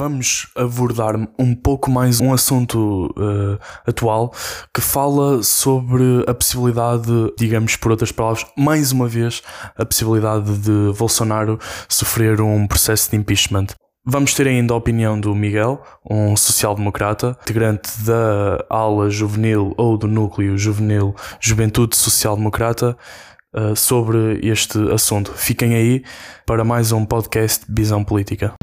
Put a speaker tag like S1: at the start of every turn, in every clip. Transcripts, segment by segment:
S1: vamos abordar um pouco mais um assunto uh, atual que fala sobre a possibilidade, digamos por outras palavras, mais uma vez, a possibilidade de Bolsonaro sofrer um processo de impeachment. Vamos ter ainda a opinião do Miguel, um social-democrata, integrante da ala juvenil ou do núcleo juvenil Juventude Social-Democrata, uh, sobre este assunto. Fiquem aí para mais um podcast Visão Política.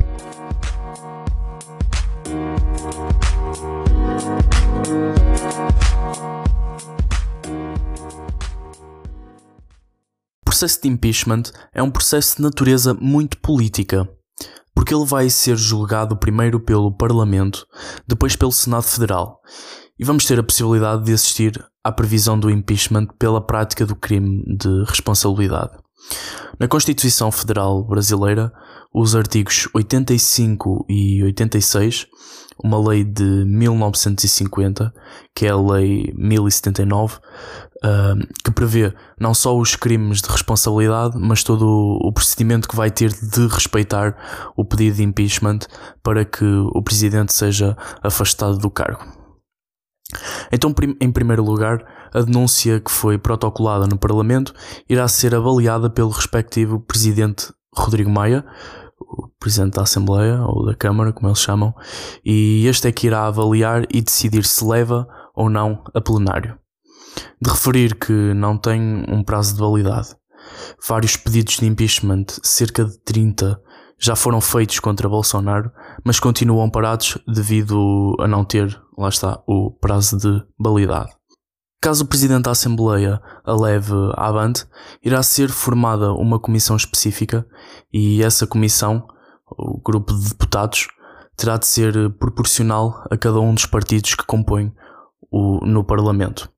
S1: Processo de impeachment é um processo de natureza muito política, porque ele vai ser julgado primeiro pelo Parlamento, depois pelo Senado Federal, e vamos ter a possibilidade de assistir à previsão do impeachment pela prática do crime de responsabilidade. Na Constituição Federal Brasileira, os artigos 85 e 86, uma lei de 1950, que é a Lei 1079, que prevê não só os crimes de responsabilidade, mas todo o procedimento que vai ter de respeitar o pedido de impeachment para que o presidente seja afastado do cargo. Então, em primeiro lugar, a denúncia que foi protocolada no Parlamento irá ser avaliada pelo respectivo presidente Rodrigo Maia, o presidente da Assembleia ou da Câmara, como eles chamam, e este é que irá avaliar e decidir se leva ou não a plenário de referir que não tem um prazo de validade. Vários pedidos de impeachment, cerca de 30, já foram feitos contra Bolsonaro, mas continuam parados devido a não ter, lá está, o prazo de validade. Caso o Presidente da Assembleia a leve avante, irá ser formada uma comissão específica e essa comissão, o grupo de deputados, terá de ser proporcional a cada um dos partidos que compõem o, no Parlamento.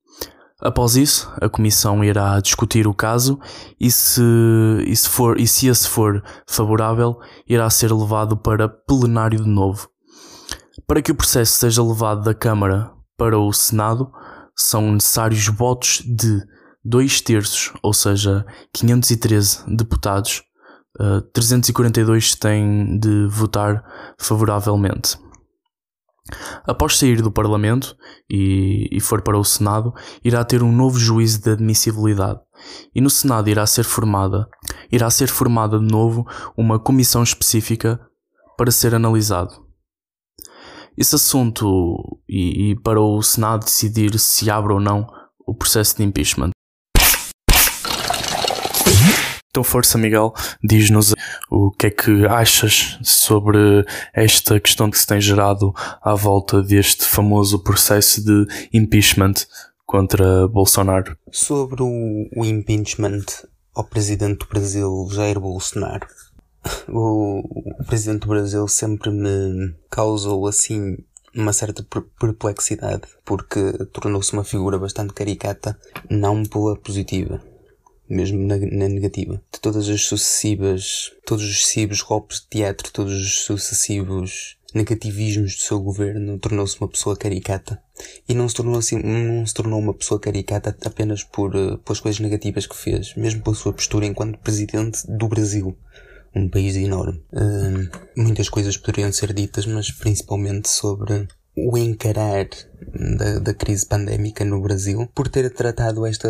S1: Após isso, a Comissão irá discutir o caso e se, e se, for, e se esse for favorável, irá ser levado para plenário de novo. Para que o processo seja levado da Câmara para o Senado, são necessários votos de dois terços, ou seja, 513 deputados, 342 eh, têm de votar favoravelmente. Após sair do Parlamento e, e, for para o Senado, irá ter um novo juízo de admissibilidade. E no Senado irá ser formada, irá ser formada de novo uma comissão específica para ser analisado. Esse assunto e, e para o Senado decidir se abre ou não o processo de impeachment. Então, força, Miguel, diz-nos o que é que achas sobre esta questão que se tem gerado à volta deste famoso processo de impeachment contra Bolsonaro.
S2: Sobre o, o impeachment ao presidente do Brasil, Jair Bolsonaro. O, o presidente do Brasil sempre me causou assim uma certa perplexidade porque tornou-se uma figura bastante caricata, não pela positiva mesmo na, na, negativa. De todas as sucessivas, todos os sucessivos golpes de teatro, todos os sucessivos negativismos do seu governo, tornou-se uma pessoa caricata. E não se tornou assim, não se tornou uma pessoa caricata apenas por, uh, pelas coisas negativas que fez, mesmo pela sua postura enquanto presidente do Brasil. Um país enorme. Uh, muitas coisas poderiam ser ditas, mas principalmente sobre o encarar da, da, crise pandémica no Brasil por ter tratado esta,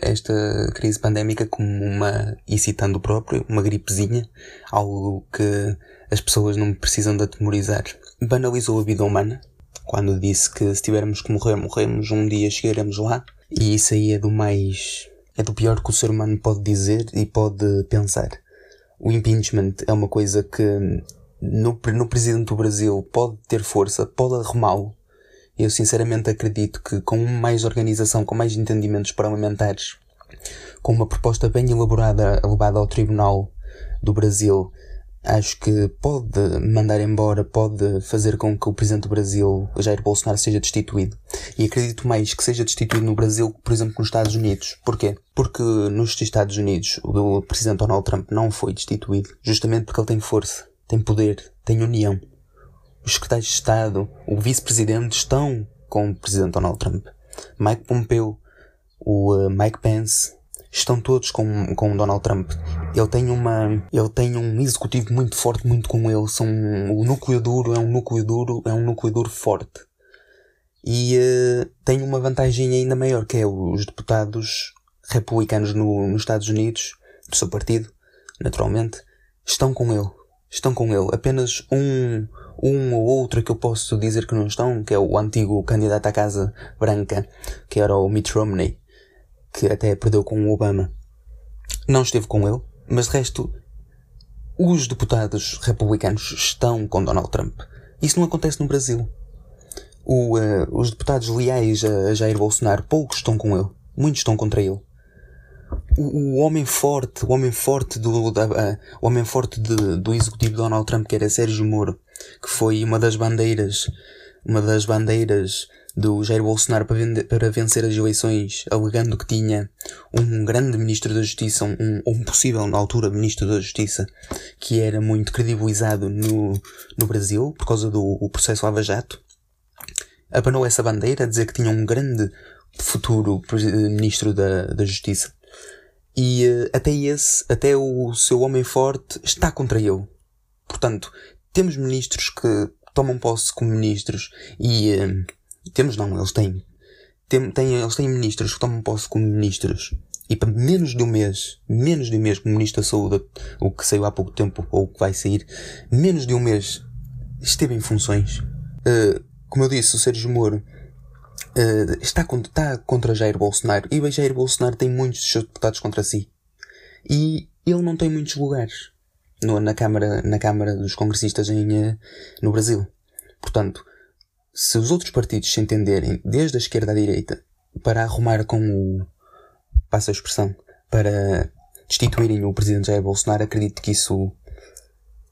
S2: esta crise pandémica como uma, e citando o próprio, uma gripezinha, algo que as pessoas não precisam de atemorizar. Banalizou a vida humana, quando disse que se tivermos que morrer, morremos, um dia chegaremos lá, e isso aí é do mais, é do pior que o ser humano pode dizer e pode pensar. O impeachment é uma coisa que no, no presidente do Brasil pode ter força, pode arrumá-lo. Eu sinceramente acredito que com mais organização, com mais entendimentos parlamentares, com uma proposta bem elaborada levada ao Tribunal do Brasil, acho que pode mandar embora, pode fazer com que o Presidente do Brasil, Jair Bolsonaro, seja destituído. E acredito mais que seja destituído no Brasil, por exemplo, nos Estados Unidos. Porquê? Porque nos Estados Unidos o Presidente Donald Trump não foi destituído, justamente porque ele tem força tem poder, tem união. Os secretários de Estado, o vice-presidente estão com o presidente Donald Trump. Mike Pompeo, o uh, Mike Pence estão todos com, com Donald Trump. Ele tem uma, ele tem um executivo muito forte, muito com ele. São, o núcleo duro é um núcleo duro, é um núcleo duro forte. E uh, tem uma vantagem ainda maior, que é os deputados republicanos no, nos Estados Unidos, do seu partido, naturalmente, estão com ele. Estão com ele. Apenas um, um ou outro que eu posso dizer que não estão, que é o antigo candidato à Casa Branca, que era o Mitt Romney, que até perdeu com o Obama. Não esteve com ele, mas de resto, os deputados republicanos estão com Donald Trump. Isso não acontece no Brasil. O, uh, os deputados leais a Jair Bolsonaro, poucos estão com ele. Muitos estão contra ele o, o, homem forte, o homem forte do, da, uh, o homem forte de, do executivo Donald Trump, que era Sérgio Moro, que foi uma das bandeiras, uma das bandeiras do Jair Bolsonaro para, vender, para vencer as eleições, alegando que tinha um grande ministro da Justiça, um, um possível na altura ministro da Justiça, que era muito credibilizado no, no Brasil por causa do processo Lava Jato. Abanou essa bandeira a dizer que tinha um grande futuro ministro da, da Justiça. E uh, até esse, até o seu homem forte está contra ele. Portanto, temos ministros que tomam posse como ministros e uh, temos não, eles têm. Eles têm ministros que tomam posse como ministros e para menos de um mês, menos de um mês como Ministro da Saúde, o que saiu há pouco tempo, ou o que vai sair, menos de um mês esteve em funções. Uh, como eu disse, o Sérgio Moro uh, está, está contra Jair Bolsonaro e o Jair Bolsonaro tem muitos dos seus deputados contra si. E ele não tem muitos lugares no, na, Câmara, na Câmara dos Congressistas em, uh, no Brasil. Portanto, se os outros partidos se entenderem, desde a esquerda à direita, para arrumar com o. passa a expressão, para destituírem o presidente Jair Bolsonaro, acredito que isso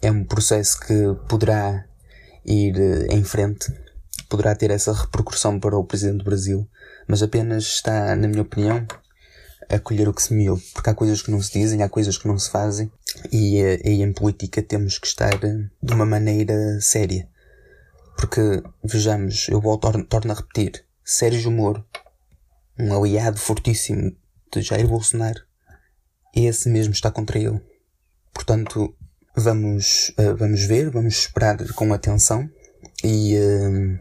S2: é um processo que poderá ir uh, em frente poderá ter essa repercussão para o Presidente do Brasil, mas apenas está, na minha opinião, a colher o que se semeou. Porque há coisas que não se dizem, há coisas que não se fazem, e, eh, e em política temos que estar eh, de uma maneira séria. Porque, vejamos, eu volto, torno a repetir, Sérgio Moro, um aliado fortíssimo de Jair Bolsonaro, esse mesmo está contra ele. Portanto, vamos, uh, vamos ver, vamos esperar com atenção e uh,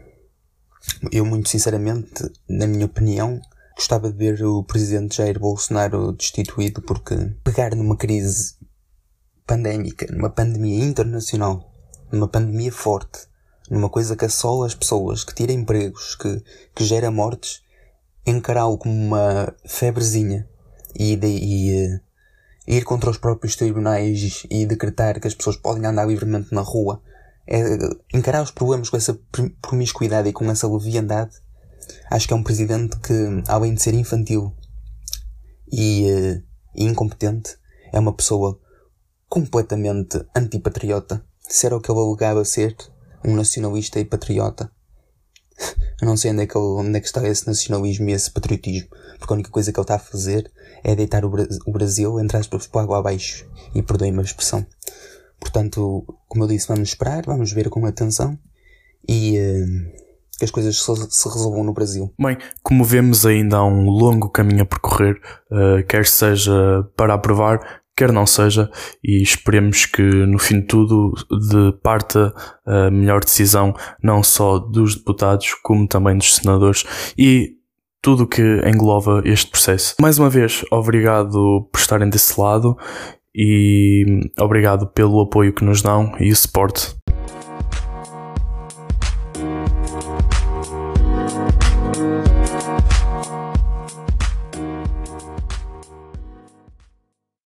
S2: eu, muito sinceramente, na minha opinião, gostava de ver o presidente Jair Bolsonaro destituído porque pegar numa crise pandémica, numa pandemia internacional, numa pandemia forte, numa coisa que assola as pessoas, que tira empregos, que, que gera mortes, encará-lo como uma febrezinha e, de, e uh, ir contra os próprios tribunais e decretar que as pessoas podem andar livremente na rua é, encarar os problemas com essa promiscuidade e com essa leviandade, acho que é um presidente que, além de ser infantil e, uh, e incompetente, é uma pessoa completamente antipatriota. Se era o que ele alegava ser, um nacionalista e patriota. Eu não sei onde é, que onde é que está esse nacionalismo e esse patriotismo, porque a única coisa que ele está a fazer é deitar o, Bra o Brasil, entre aspas, para água abaixo. E perdoem-me a expressão. Portanto, como eu disse, vamos esperar, vamos ver com atenção e uh, que as coisas se, resolvam no Brasil.
S1: Bem, como vemos, ainda há um longo caminho a percorrer, uh, quer seja para aprovar, quer não seja, e esperemos que no fim de tudo de parta a melhor decisão, não só dos deputados, como também dos senadores e tudo o que engloba este processo. Mais uma vez, obrigado por estarem desse lado e obrigado pelo apoio que nos dão e o suporte